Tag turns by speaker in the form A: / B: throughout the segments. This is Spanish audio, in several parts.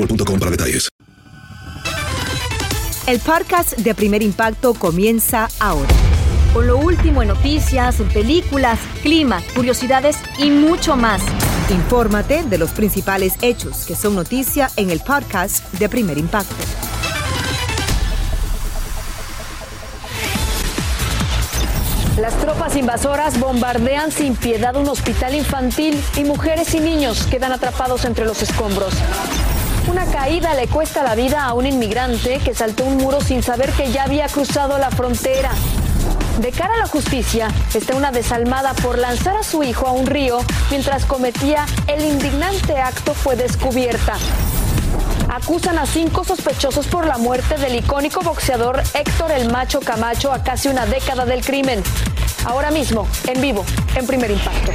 A: boostmobile.com para detalles.
B: El podcast de Primer Impacto comienza ahora.
C: Con lo último en noticias, en películas, clima, curiosidades y mucho más.
B: Infórmate de los principales hechos que son noticia en el podcast de Primer Impacto.
C: Las tropas invasoras bombardean sin piedad un hospital infantil y mujeres y niños quedan atrapados entre los escombros. Una caída le cuesta la vida a un inmigrante que saltó un muro sin saber que ya había cruzado la frontera. De cara a la justicia está una desalmada por lanzar a su hijo a un río mientras cometía el indignante acto fue descubierta. Acusan a cinco sospechosos por la muerte del icónico boxeador Héctor el Macho Camacho a casi una década del crimen. Ahora mismo, en vivo, en primer impacto.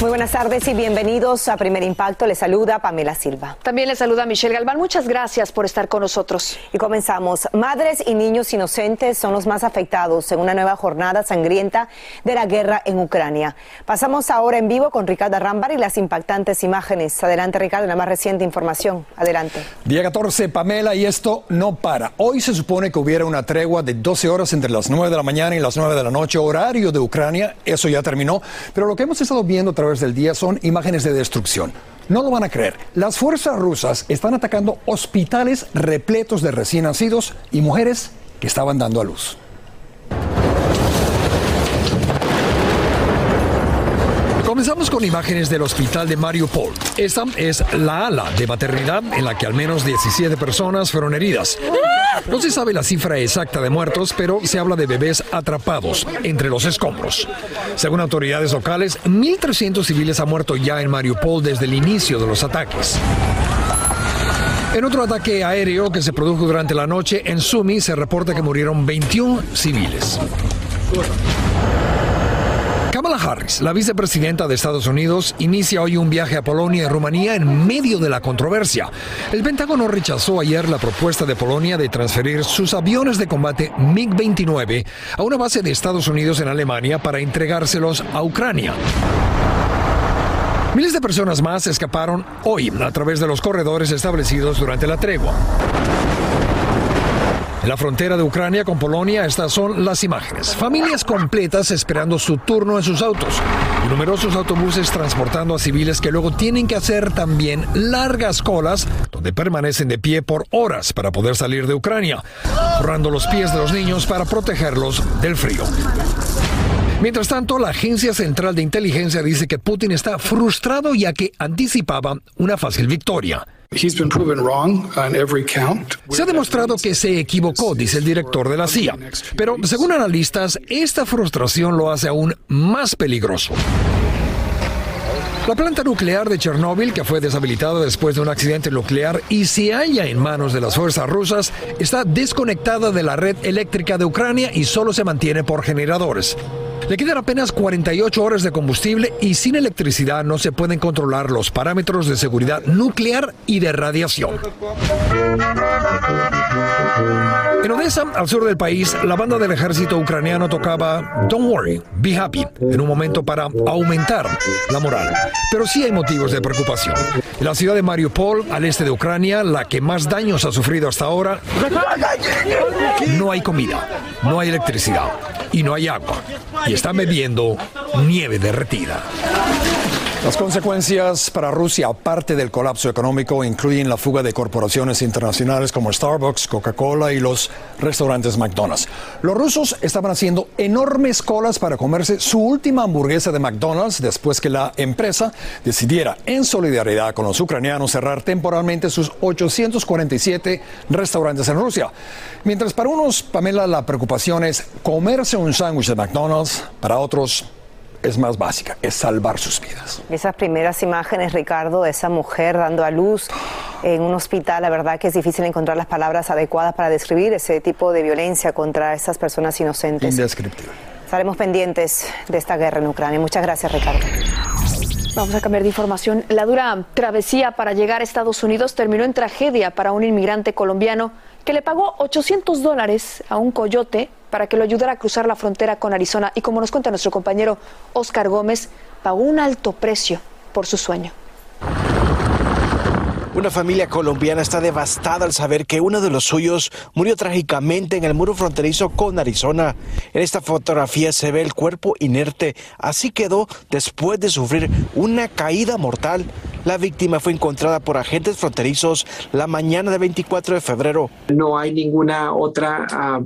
B: Muy buenas tardes y bienvenidos a Primer Impacto. Les saluda Pamela Silva.
C: También le saluda Michelle Galván. Muchas gracias por estar con nosotros.
B: Y comenzamos. Madres y niños inocentes son los más afectados en una nueva jornada sangrienta de la guerra en Ucrania. Pasamos ahora en vivo con Ricardo Rambar y las impactantes imágenes. Adelante, Ricardo, la más reciente información. Adelante.
D: Día 14, Pamela, y esto no para. Hoy se supone que hubiera una tregua de 12 horas entre las 9 de la mañana y las 9 de la noche, horario de Ucrania. Eso ya terminó. Pero lo que hemos estado viendo a través del día son imágenes de destrucción. No lo van a creer. Las fuerzas rusas están atacando hospitales repletos de recién nacidos y mujeres que estaban dando a luz. Comenzamos con imágenes del hospital de Mariupol. Esta es la ala de maternidad en la que al menos 17 personas fueron heridas. No se sabe la cifra exacta de muertos, pero se habla de bebés atrapados entre los escombros. Según autoridades locales, 1.300 civiles han muerto ya en Mariupol desde el inicio de los ataques. En otro ataque aéreo que se produjo durante la noche en Sumi se reporta que murieron 21 civiles. La vicepresidenta de Estados Unidos, inicia hoy un viaje a Polonia y Rumanía en medio de la controversia. El Pentágono rechazó ayer la propuesta de Polonia de transferir sus aviones de combate MiG-29 a una base de Estados Unidos en Alemania para entregárselos a Ucrania. Miles de personas más escaparon hoy a través de los corredores establecidos durante la tregua. La frontera de Ucrania con Polonia, estas son las imágenes. Familias completas esperando su turno en sus autos y numerosos autobuses transportando a civiles que luego tienen que hacer también largas colas donde permanecen de pie por horas para poder salir de Ucrania, forrando los pies de los niños para protegerlos del frío. Mientras tanto, la Agencia Central de Inteligencia dice que Putin está frustrado ya que anticipaba una fácil victoria. Se ha demostrado que se equivocó, dice el director de la CIA. Pero según analistas, esta frustración lo hace aún más peligroso. La planta nuclear de Chernóbil, que fue deshabilitada después de un accidente nuclear y se halla en manos de las fuerzas rusas, está desconectada de la red eléctrica de Ucrania y solo se mantiene por generadores. Le quedan apenas 48 horas de combustible y sin electricidad no se pueden controlar los parámetros de seguridad nuclear y de radiación. En Odessa, al sur del país, la banda del ejército ucraniano tocaba Don't Worry, Be Happy, en un momento para aumentar la moral. Pero sí hay motivos de preocupación. En la ciudad de Mariupol, al este de Ucrania, la que más daños ha sufrido hasta ahora, no hay comida, no hay electricidad y no hay agua. Y están bebiendo nieve derretida. Las consecuencias para Rusia, aparte del colapso económico, incluyen la fuga de corporaciones internacionales como Starbucks, Coca-Cola y los restaurantes McDonald's. Los rusos estaban haciendo enormes colas para comerse su última hamburguesa de McDonald's después que la empresa decidiera, en solidaridad con los ucranianos, cerrar temporalmente sus 847 restaurantes en Rusia. Mientras para unos, Pamela, la preocupación es comerse un sándwich de McDonald's, para otros es más básica, es salvar sus vidas.
B: Esas primeras imágenes, Ricardo, de esa mujer dando a luz en un hospital, la verdad que es difícil encontrar las palabras adecuadas para describir ese tipo de violencia contra esas personas inocentes.
D: Indescriptible.
B: Estaremos pendientes de esta guerra en Ucrania. Muchas gracias, Ricardo.
C: Vamos a cambiar de información. La dura travesía para llegar a Estados Unidos terminó en tragedia para un inmigrante colombiano que le pagó 800 dólares a un coyote para que lo ayudara a cruzar la frontera con Arizona. Y como nos cuenta nuestro compañero Oscar Gómez, pagó un alto precio por su sueño.
E: Una familia colombiana está devastada al saber que uno de los suyos murió trágicamente en el muro fronterizo con Arizona. En esta fotografía se ve el cuerpo inerte. Así quedó después de sufrir una caída mortal. La víctima fue encontrada por agentes fronterizos la mañana del 24 de febrero.
F: No hay ninguna otra ah,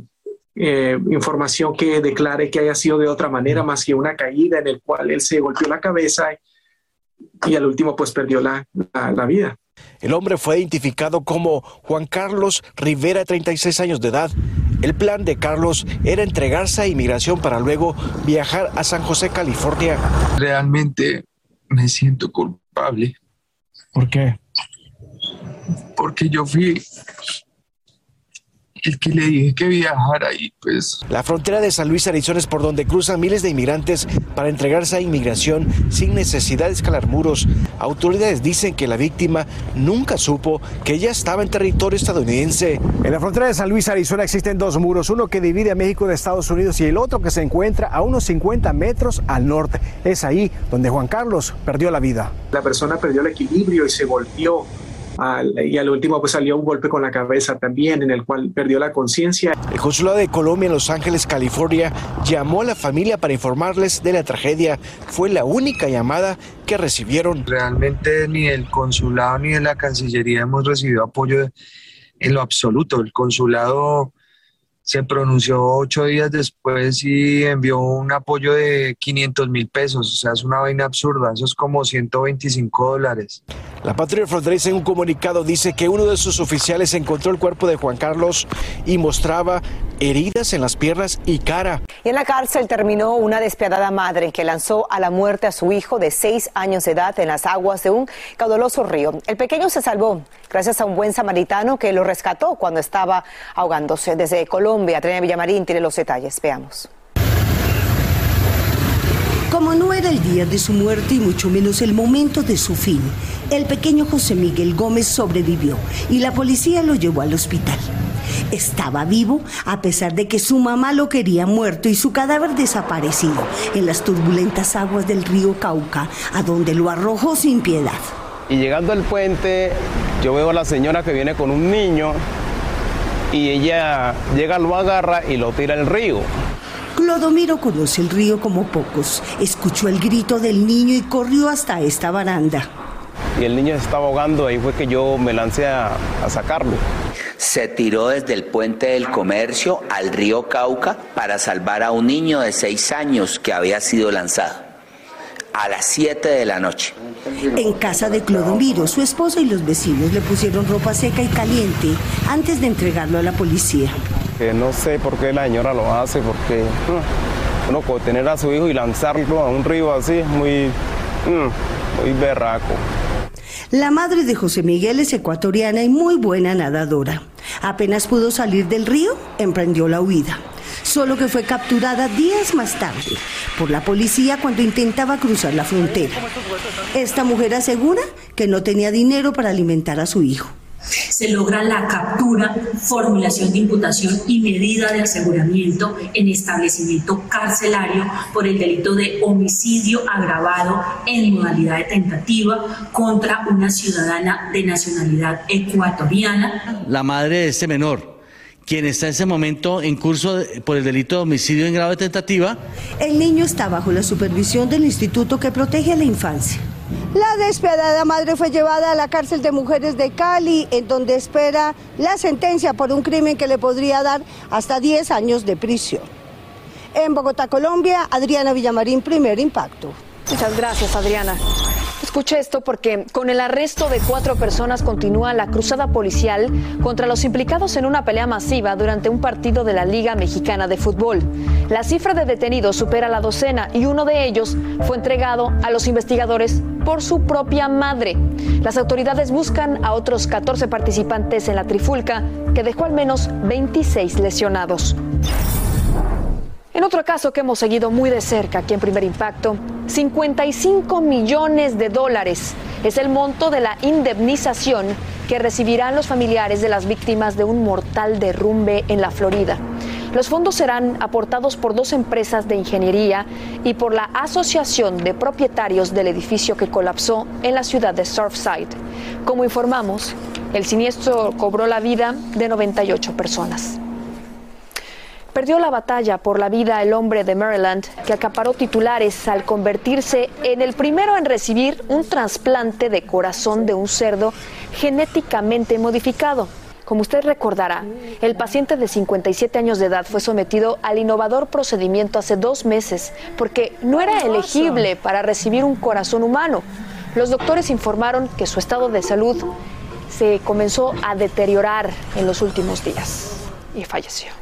F: eh, información que declare que haya sido de otra manera más que una caída en el cual él se golpeó la cabeza y al último pues perdió la, la, la vida.
E: El hombre fue identificado como Juan Carlos Rivera, de 36 años de edad. El plan de Carlos era entregarse a inmigración para luego viajar a San José, California.
G: Realmente me siento culpable.
E: ¿Por qué?
G: Porque yo fui el que le dije que viajara y pues...
E: La frontera de San Luis, Arizona es por donde cruzan miles de inmigrantes para entregarse a inmigración sin necesidad de escalar muros. Autoridades dicen que la víctima nunca supo que ella estaba en territorio estadounidense. En la frontera de San Luis, Arizona existen dos muros, uno que divide a México de Estados Unidos y el otro que se encuentra a unos 50 metros al norte. Es ahí donde Juan Carlos perdió la vida.
F: La persona perdió el equilibrio y se golpeó al, y al último pues salió un golpe con la cabeza también en el cual perdió la conciencia.
E: El consulado de Colombia en Los Ángeles, California, llamó a la familia para informarles de la tragedia. Fue la única llamada que recibieron.
G: Realmente ni del consulado ni de la Cancillería hemos recibido apoyo en lo absoluto. El consulado se pronunció ocho días después y envió un apoyo de 500 mil pesos. O sea, es una vaina absurda. Eso es como 125 dólares.
E: La patrulla fronteriza en un comunicado dice que uno de sus oficiales encontró el cuerpo de Juan Carlos y mostraba heridas en las piernas y cara.
B: Y en la cárcel terminó una despiadada madre que lanzó a la muerte a su hijo de seis años de edad en las aguas de un caudaloso río. El pequeño se salvó gracias a un buen samaritano que lo rescató cuando estaba ahogándose. Desde Colombia, Trina Villamarín tiene los detalles. Veamos.
H: Como no era el día de su muerte y mucho menos el momento de su fin, el pequeño José Miguel Gómez sobrevivió y la policía lo llevó al hospital. Estaba vivo a pesar de que su mamá lo quería muerto y su cadáver desaparecido en las turbulentas aguas del río Cauca, a donde lo arrojó sin piedad.
I: Y llegando al puente, yo veo a la señora que viene con un niño y ella llega, lo agarra y lo tira al río.
H: Clodomiro conoce el río como pocos. Escuchó el grito del niño y corrió hasta esta baranda.
I: Y el niño se estaba ahogando, ahí fue que yo me lancé a, a sacarlo.
J: Se tiró desde el puente del comercio al río Cauca para salvar a un niño de seis años que había sido lanzado a las 7 de la noche.
H: En casa de Clodomiro, su esposa y los vecinos le pusieron ropa seca y caliente antes de entregarlo a la policía.
I: Que no sé por qué la señora lo hace, porque mm, uno puede tener a su hijo y lanzarlo a un río así es muy, mm, muy berraco.
H: La madre de José Miguel es ecuatoriana y muy buena nadadora. Apenas pudo salir del río, emprendió la huida. Solo que fue capturada días más tarde por la policía cuando intentaba cruzar la frontera. Esta mujer asegura que no tenía dinero para alimentar a su hijo
K: se logra la captura, formulación de imputación y medida de aseguramiento en establecimiento carcelario por el delito de homicidio agravado en modalidad de tentativa contra una ciudadana de nacionalidad ecuatoriana.
L: La madre de este menor quien está en ese momento en curso por el delito de homicidio en grado de tentativa.
H: El niño está bajo la supervisión del instituto que protege a la infancia.
M: La despiadada madre fue llevada a la cárcel de mujeres de Cali, en donde espera la sentencia por un crimen que le podría dar hasta 10 años de prisión. En Bogotá, Colombia, Adriana Villamarín, primer impacto.
C: Muchas gracias, Adriana. Escuche esto porque con el arresto de cuatro personas continúa la cruzada policial contra los implicados en una pelea masiva durante un partido de la Liga Mexicana de Fútbol. La cifra de detenidos supera la docena y uno de ellos fue entregado a los investigadores por su propia madre. Las autoridades buscan a otros 14 participantes en la trifulca que dejó al menos 26 lesionados. En otro caso que hemos seguido muy de cerca aquí en Primer Impacto, 55 millones de dólares es el monto de la indemnización que recibirán los familiares de las víctimas de un mortal derrumbe en la Florida. Los fondos serán aportados por dos empresas de ingeniería y por la Asociación de Propietarios del edificio que colapsó en la ciudad de Surfside. Como informamos, el siniestro cobró la vida de 98 personas. Perdió la batalla por la vida el hombre de Maryland que acaparó titulares al convertirse en el primero en recibir un trasplante de corazón de un cerdo genéticamente modificado. Como usted recordará, el paciente de 57 años de edad fue sometido al innovador procedimiento hace dos meses porque no era elegible para recibir un corazón humano. Los doctores informaron que su estado de salud se comenzó a deteriorar en los últimos días y falleció.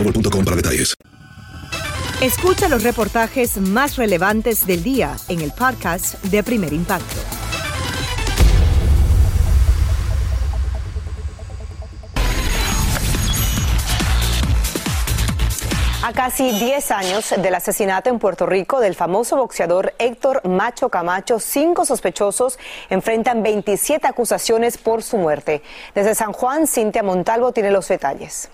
A: boostmobile.com para detalles.
N: Escucha los reportajes más relevantes del día en el podcast de Primer Impacto.
B: A casi 10 años del asesinato en Puerto Rico del famoso boxeador Héctor Macho Camacho, cinco sospechosos enfrentan 27 acusaciones por su muerte. Desde San Juan, Cintia Montalvo tiene los detalles.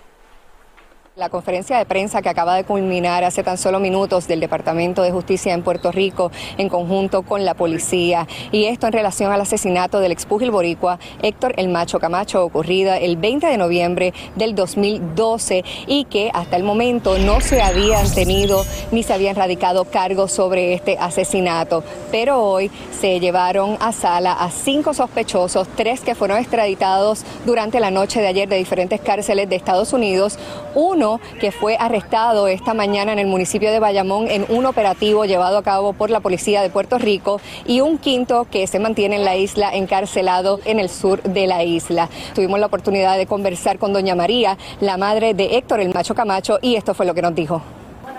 O: La conferencia de prensa que acaba de culminar hace tan solo minutos del Departamento de Justicia en Puerto Rico en conjunto con la policía y esto en relación al asesinato del expugil boricua Héctor El Macho Camacho ocurrida el 20 de noviembre del 2012 y que hasta el momento no se habían tenido ni se habían radicado cargos sobre este asesinato. Pero hoy se llevaron a sala a cinco sospechosos, tres que fueron extraditados durante la noche de ayer de diferentes cárceles de Estados Unidos, uno que fue arrestado esta mañana en el municipio de Bayamón en un operativo llevado a cabo por la policía de Puerto Rico y un quinto que se mantiene en la isla encarcelado en el sur de la isla. Tuvimos la oportunidad de conversar con doña María, la madre de Héctor el Macho Camacho, y esto fue lo que nos dijo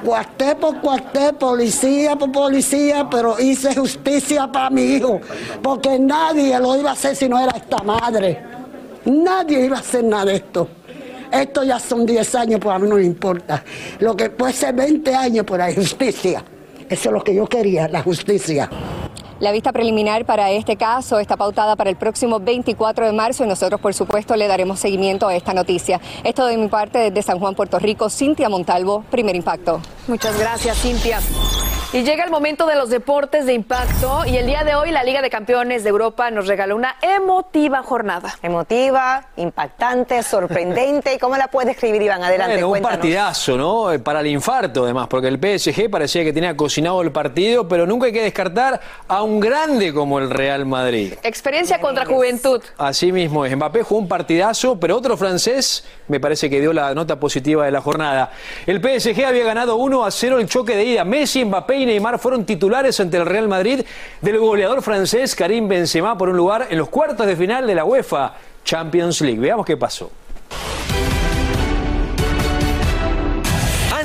P: cuartel por cuartel, policía por policía, pero hice justicia para mi hijo, porque nadie lo iba a hacer si no era esta madre. Nadie iba a hacer nada de esto. Esto ya son 10 años, pues a mí no me importa. Lo que puede ser 20 años por la justicia. Eso es lo que yo quería, la justicia.
O: La vista preliminar para este caso está pautada para el próximo 24 de marzo y nosotros, por supuesto, le daremos seguimiento a esta noticia. Esto de mi parte desde San Juan, Puerto Rico, Cintia Montalvo, primer impacto.
C: Muchas gracias, Cintia. Y llega el momento de los deportes de impacto y el día de hoy la Liga de Campeones de Europa nos regaló una emotiva jornada.
B: Emotiva, impactante, sorprendente. ¿Cómo la puede escribir, Iván? Adelante,
Q: Bueno, un
B: cuéntanos.
Q: partidazo, ¿no? Eh, Para el infarto, además, porque el PSG parecía que tenía cocinado el partido, pero nunca hay que descartar a un grande como el Real Madrid.
C: Experiencia contra juventud.
Q: Así mismo es. Mbappé jugó un partidazo, pero otro francés me parece que dio la nota positiva de la jornada. El PSG había ganado 1 a 0 el choque de ida. Messi, Mbappé y Neymar fueron titulares ante el Real Madrid del goleador francés Karim Benzema por un lugar en los cuartos de final de la UEFA Champions League. Veamos qué pasó.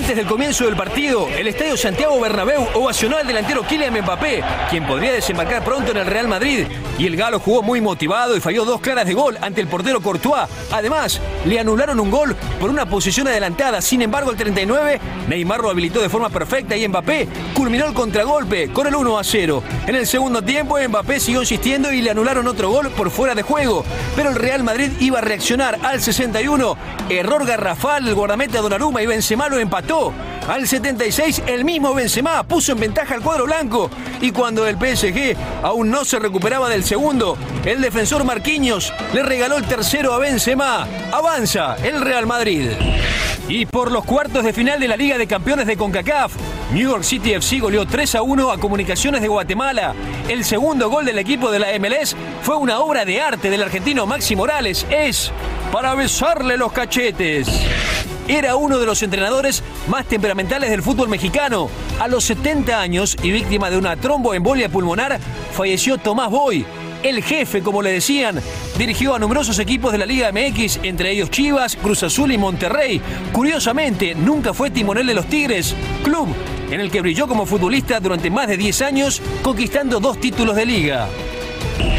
R: Antes del comienzo del partido, el estadio Santiago Bernabéu ovacionó al delantero Kylian Mbappé, quien podría desembarcar pronto en el Real Madrid. Y el galo jugó muy motivado y falló dos claras de gol ante el portero Courtois. Además, le anularon un gol por una posición adelantada. Sin embargo, el 39, Neymar lo habilitó de forma perfecta y Mbappé culminó el contragolpe con el 1 a 0. En el segundo tiempo, Mbappé siguió insistiendo y le anularon otro gol por fuera de juego. Pero el Real Madrid iba a reaccionar al 61. Error garrafal, el guardameta Donnarumma y Benzema lo empató. Al 76, el mismo Benzema puso en ventaja al cuadro blanco. Y cuando el PSG aún no se recuperaba del segundo, el defensor Marquinhos le regaló el tercero a Benzema. Avanza el Real Madrid. Y por los cuartos de final de la Liga de Campeones de CONCACAF, New York City FC goleó 3 a 1 a Comunicaciones de Guatemala. El segundo gol del equipo de la MLS fue una obra de arte del argentino Maxi Morales. Es para besarle los cachetes. Era uno de los entrenadores más temperamentales del fútbol mexicano. A los 70 años y víctima de una tromboembolia pulmonar, falleció Tomás Boy. El jefe, como le decían, dirigió a numerosos equipos de la Liga MX, entre ellos Chivas, Cruz Azul y Monterrey. Curiosamente, nunca fue timonel de los Tigres, club en el que brilló como futbolista durante más de 10 años, conquistando dos títulos de liga.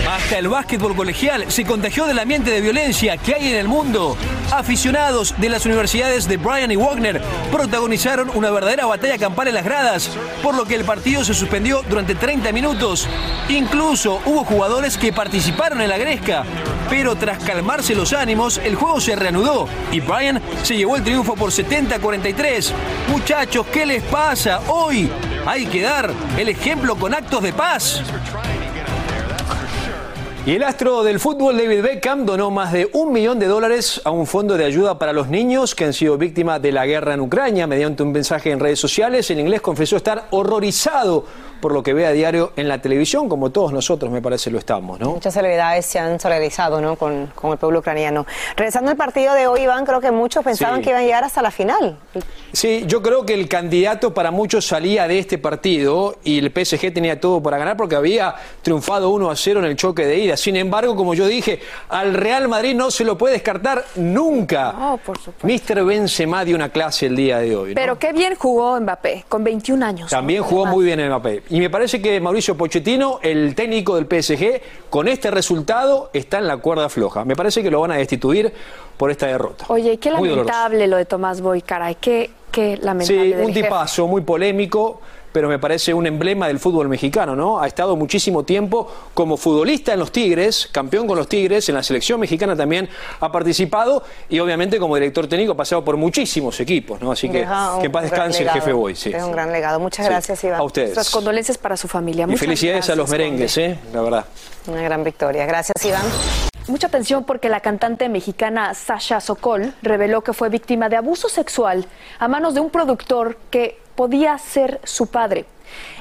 R: Hasta el básquetbol colegial se contagió del ambiente de violencia que hay en el mundo. Aficionados de las universidades de Bryan y Wagner protagonizaron una verdadera batalla campal en las gradas, por lo que el partido se suspendió durante 30 minutos. Incluso hubo jugadores que participaron en la gresca, pero tras calmarse los ánimos, el juego se reanudó y Bryan se llevó el triunfo por 70 a 43. Muchachos, ¿qué les pasa? Hoy hay que dar el ejemplo con actos de paz.
Q: Y el astro del fútbol David Beckham donó más de un millón de dólares a un fondo de ayuda para los niños que han sido víctimas de la guerra en Ucrania. Mediante un mensaje en redes sociales, en inglés confesó estar horrorizado por lo que ve a diario en la televisión, como todos nosotros me parece lo estamos, ¿no?
B: Muchas celebridades se han solidarizado ¿no? con, con el pueblo ucraniano. Regresando al partido de hoy, Iván, creo que muchos pensaban
Q: Sí.
B: que iban a llegar hasta la final.
Q: Sí, yo creo que el candidato para muchos salía de este partido y el PSG tenía todo para ganar porque había triunfado 1 a 0 en el choque de ida. Sin embargo, como yo dije, al Real Madrid no se lo puede descartar nunca.
C: No, por supuesto.
Q: Mr. Benzema dio una clase el día de hoy. ¿no?
C: Pero qué bien jugó Mbappé, con 21 años.
Q: También jugó muy bien Mbappé. Y me parece que Mauricio Pochettino, el técnico del PSG, con este resultado está en la cuerda floja. Me parece que lo van a destituir por esta derrota.
C: Oye, qué lamentable lo de Tomás Boy, caray, qué, qué lamentable.
Q: Sí, un
C: jefe.
Q: tipazo muy polémico, pero me parece un emblema del fútbol mexicano, ¿no? Ha estado muchísimo tiempo como futbolista en los Tigres, campeón con los Tigres, en la selección mexicana también ha participado y obviamente como director técnico ha pasado por muchísimos equipos, ¿no? Así que que en paz descanse el jefe Boy, sí.
B: Deja un gran legado. Muchas
Q: Sí.
B: gracias, Iván.
Q: A ustedes.
C: Nuestras condolencias para su familia.
Q: Y
C: Muchas
Q: felicidades a los merengues, ¿eh? La verdad.
B: Una gran victoria. Gracias, Iván.
C: Mucha atención porque la cantante mexicana Sasha Sokol reveló que fue víctima de abuso sexual a manos de un productor que podía ser su padre.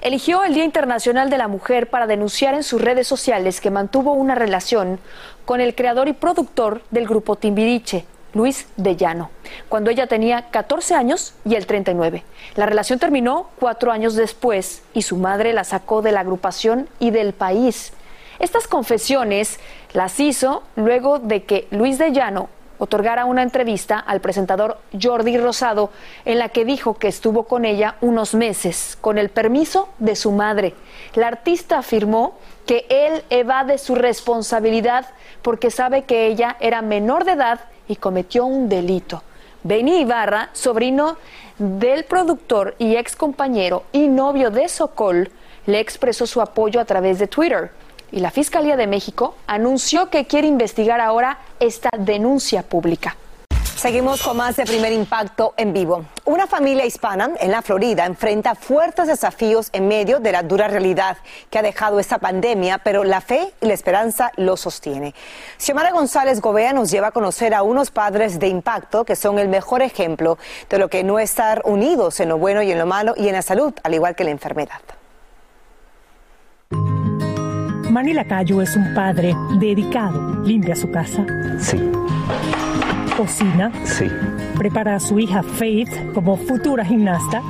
C: Eligió el Día Internacional de la Mujer para denunciar en sus redes sociales que mantuvo una relación con el creador y productor del grupo Timbiriche, Luis de Llano, cuando ella tenía 14 años y él 39. La relación terminó cuatro años después y su madre la sacó de la agrupación y del país. Estas confesiones las hizo luego de que Luis de Llano otorgara una entrevista al presentador Jordi Rosado en la que dijo que estuvo con ella unos meses con el permiso de su madre. La artista afirmó que él evade su responsabilidad porque sabe que ella era menor de edad y cometió un delito. Benny Ibarra, sobrino del productor y ex compañero y novio de Sokol, le expresó su apoyo a través de Twitter. Y la Fiscalía de México anunció que quiere investigar ahora esta denuncia pública.
B: Seguimos con más de primer impacto en vivo. Una familia hispana en la Florida enfrenta fuertes desafíos en medio de la dura realidad que ha dejado esta pandemia, pero la fe y la esperanza lo sostiene. Xiomara González Gobea nos lleva a conocer a unos padres de impacto que son el mejor ejemplo de lo que no estar unidos en lo bueno y en lo malo y en la salud, al igual que la enfermedad.
S: Manny Lacayo es un padre dedicado. Limpia su casa.
T: Sí.
S: Cocina.
T: Sí.
S: Prepara a su hija Faith como futura gimnasta.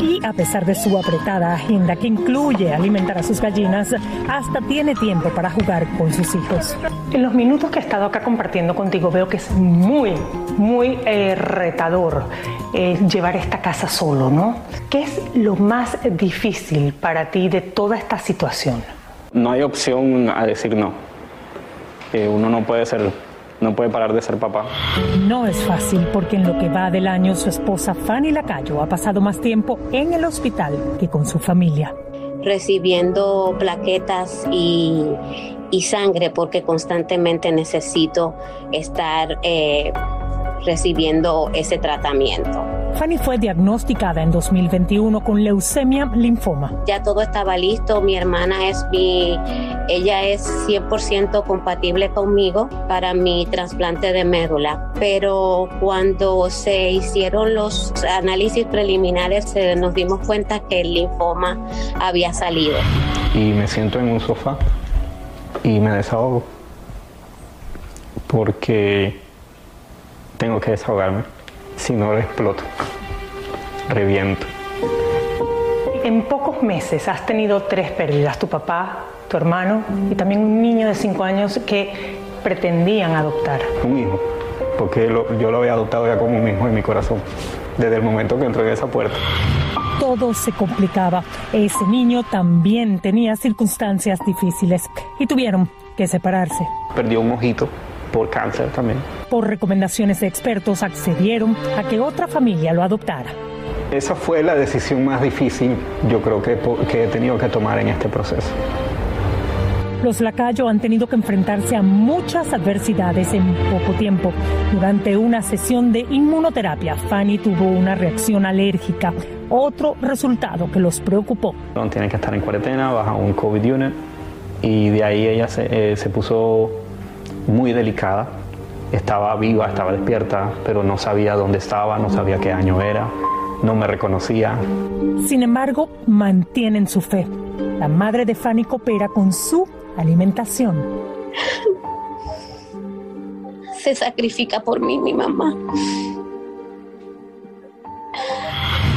S: Y a pesar de su apretada agenda que incluye alimentar a sus gallinas, hasta tiene tiempo para jugar con sus hijos.
U: En los minutos que he estado acá compartiendo contigo veo que es muy, muy eh, retador eh, llevar esta casa solo, ¿no? ¿Qué es lo más difícil para ti de toda esta situación?
T: No hay opción a decir no. Eh, uno no puede ser, no puede parar de ser papá.
S: No es fácil porque en lo que va del año su esposa Fanny Lacayo ha pasado más tiempo en el hospital que con su familia.
V: Recibiendo plaquetas y, y sangre porque constantemente necesito estar eh, recibiendo ese tratamiento.
S: Fanny fue diagnosticada en 2021 con leucemia linfoma.
V: Ya todo estaba listo, mi hermana es mi, ella es 100% compatible conmigo para mi trasplante de médula, pero cuando se hicieron los análisis preliminares nos dimos cuenta que el linfoma había salido.
T: Y me siento en un sofá y me desahogo porque tengo que desahogarme, si no lo exploto, reviento.
U: En pocos meses has tenido tres pérdidas, tu papá, tu hermano y también un niño de cinco años que pretendían adoptar.
T: Un hijo, porque lo- yo lo había adoptado ya como un hijo en mi corazón, desde el momento que entré en esa puerta.
S: Todo se complicaba. Ese niño también tenía circunstancias difíciles y tuvieron que separarse.
T: Perdió un ojito por cáncer también.
S: Por recomendaciones de expertos accedieron a que otra familia lo adoptara.
T: Esa fue la decisión más difícil, yo creo que, que he tenido que tomar en este proceso.
S: Los Lacayo han tenido que enfrentarse a muchas adversidades en poco tiempo. Durante una sesión de inmunoterapia, Fanny tuvo una reacción alérgica, otro resultado que los preocupó.
T: No, Tiene que estar en cuarentena, baja un COVID unit y de ahí ella se, eh, se puso muy delicada. Estaba viva, estaba despierta, pero no sabía dónde estaba, no sabía qué año era, no me reconocía.
S: Sin embargo, mantienen su fe. La madre de Fanny coopera con su alimentación.
V: Se sacrifica por mí mi mamá.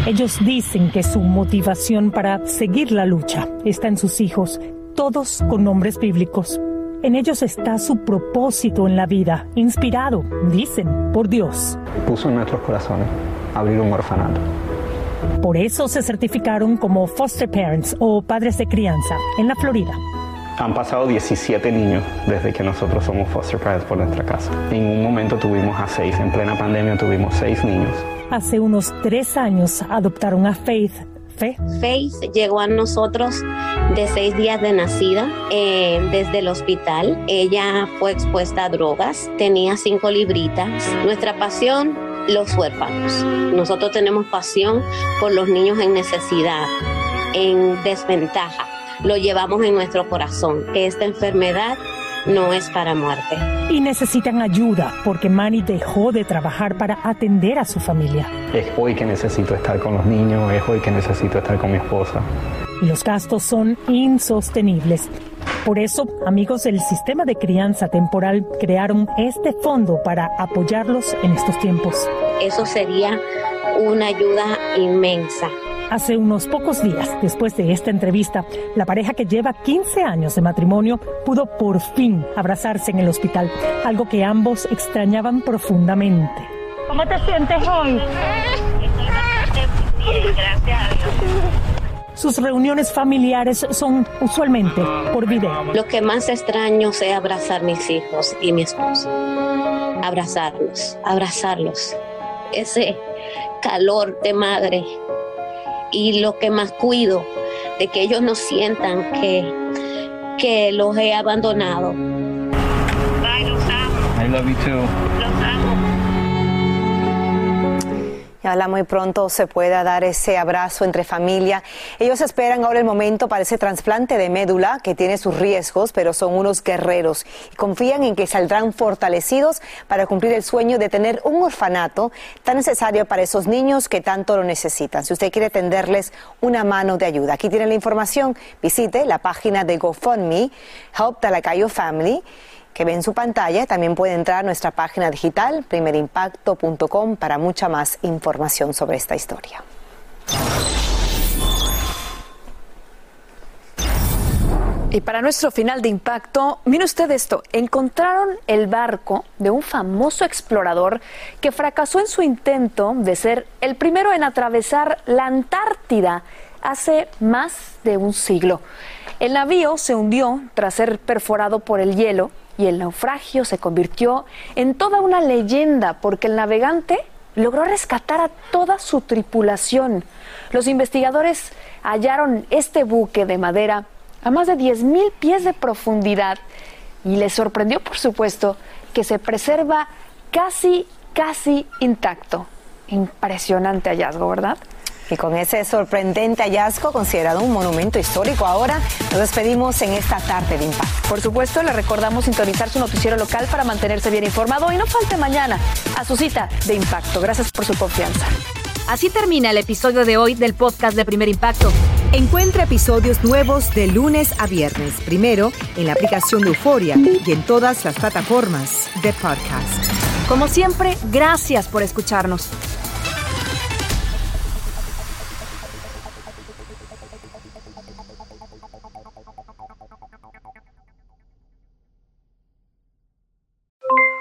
S: Ellos dicen que su motivación para seguir la lucha está en sus hijos, todos con nombres bíblicos. En ellos está su propósito en la vida, inspirado, dicen, por Dios.
T: Puso en nuestros corazones abrir un orfanato.
S: Por eso se certificaron como foster parents o padres de crianza en la Florida.
T: Han pasado 17 niños desde que nosotros somos foster parents por nuestra casa. En un momento tuvimos a seis, en plena pandemia tuvimos seis niños.
S: Hace unos tres años adoptaron a Faith. Fe.
V: Faith llegó a nosotros de seis días de nacida eh, desde el hospital. Ella fue expuesta a drogas, tenía cinco libritas. Nuestra pasión, los huérfanos. Nosotros tenemos pasión por los niños en necesidad, en desventaja. Lo llevamos en nuestro corazón, esta enfermedad no es para muerte.
S: Y necesitan ayuda porque Manny dejó de trabajar para atender a su familia.
T: Es hoy que necesito estar con los niños, es hoy que necesito estar con mi esposa.
S: Y los gastos son insostenibles. Por eso, amigos del sistema de crianza temporal crearon este fondo para apoyarlos en estos tiempos.
V: Eso sería una ayuda inmensa.
S: Hace unos pocos días, después de esta entrevista, la pareja que lleva 15 años de matrimonio pudo por fin abrazarse en el hospital, algo que ambos extrañaban profundamente. ¿Cómo te sientes hoy?
V: gracias a Dios.
S: Sus reuniones familiares son usualmente por video.
V: Lo que más extraño es abrazar mis hijos y mi esposo. abrazarlos, abrazarlos. Ese calor de madre y lo que más cuido, de que ellos no sientan que, que los he abandonado.
T: I love you too.
B: Y ojalá muy pronto se pueda dar ese abrazo entre familia. Ellos esperan ahora el momento para ese trasplante de médula que tiene sus riesgos, pero son unos guerreros y confían en que saldrán fortalecidos para cumplir el sueño de tener un orfanato tan necesario para esos niños que tanto lo necesitan. Si usted quiere tenderles una mano de ayuda, aquí tiene la información. Visite la página de GoFundMe, Help Talacayo Family que ve en su pantalla. También puede entrar a nuestra página digital primerimpacto.com para mucha más información sobre esta historia.
C: Y para nuestro final de impacto, mire usted esto, encontraron el barco de un famoso explorador que fracasó en su intento de ser el primero en atravesar la Antártida hace más de un siglo. El navío se hundió tras ser perforado por el hielo y el naufragio se convirtió en toda una leyenda porque el navegante logró rescatar a toda su tripulación. Los investigadores hallaron este buque de madera a más de 10.000 pies de profundidad y les sorprendió, por supuesto, que se preserva casi, casi intacto. Impresionante hallazgo, ¿verdad?
B: Y con ese sorprendente hallazgo, considerado un monumento histórico, ahora nos despedimos en esta tarde de impacto.
C: Por supuesto, le recordamos sintonizar su noticiero local para mantenerse bien informado y no falte mañana a su cita de impacto. Gracias por su confianza.
N: Así termina el episodio de hoy del podcast de Primer Impacto. Encuentra episodios nuevos de lunes a viernes, primero en la aplicación de Euforia y en todas las plataformas de podcast.
C: Como siempre, gracias por escucharnos.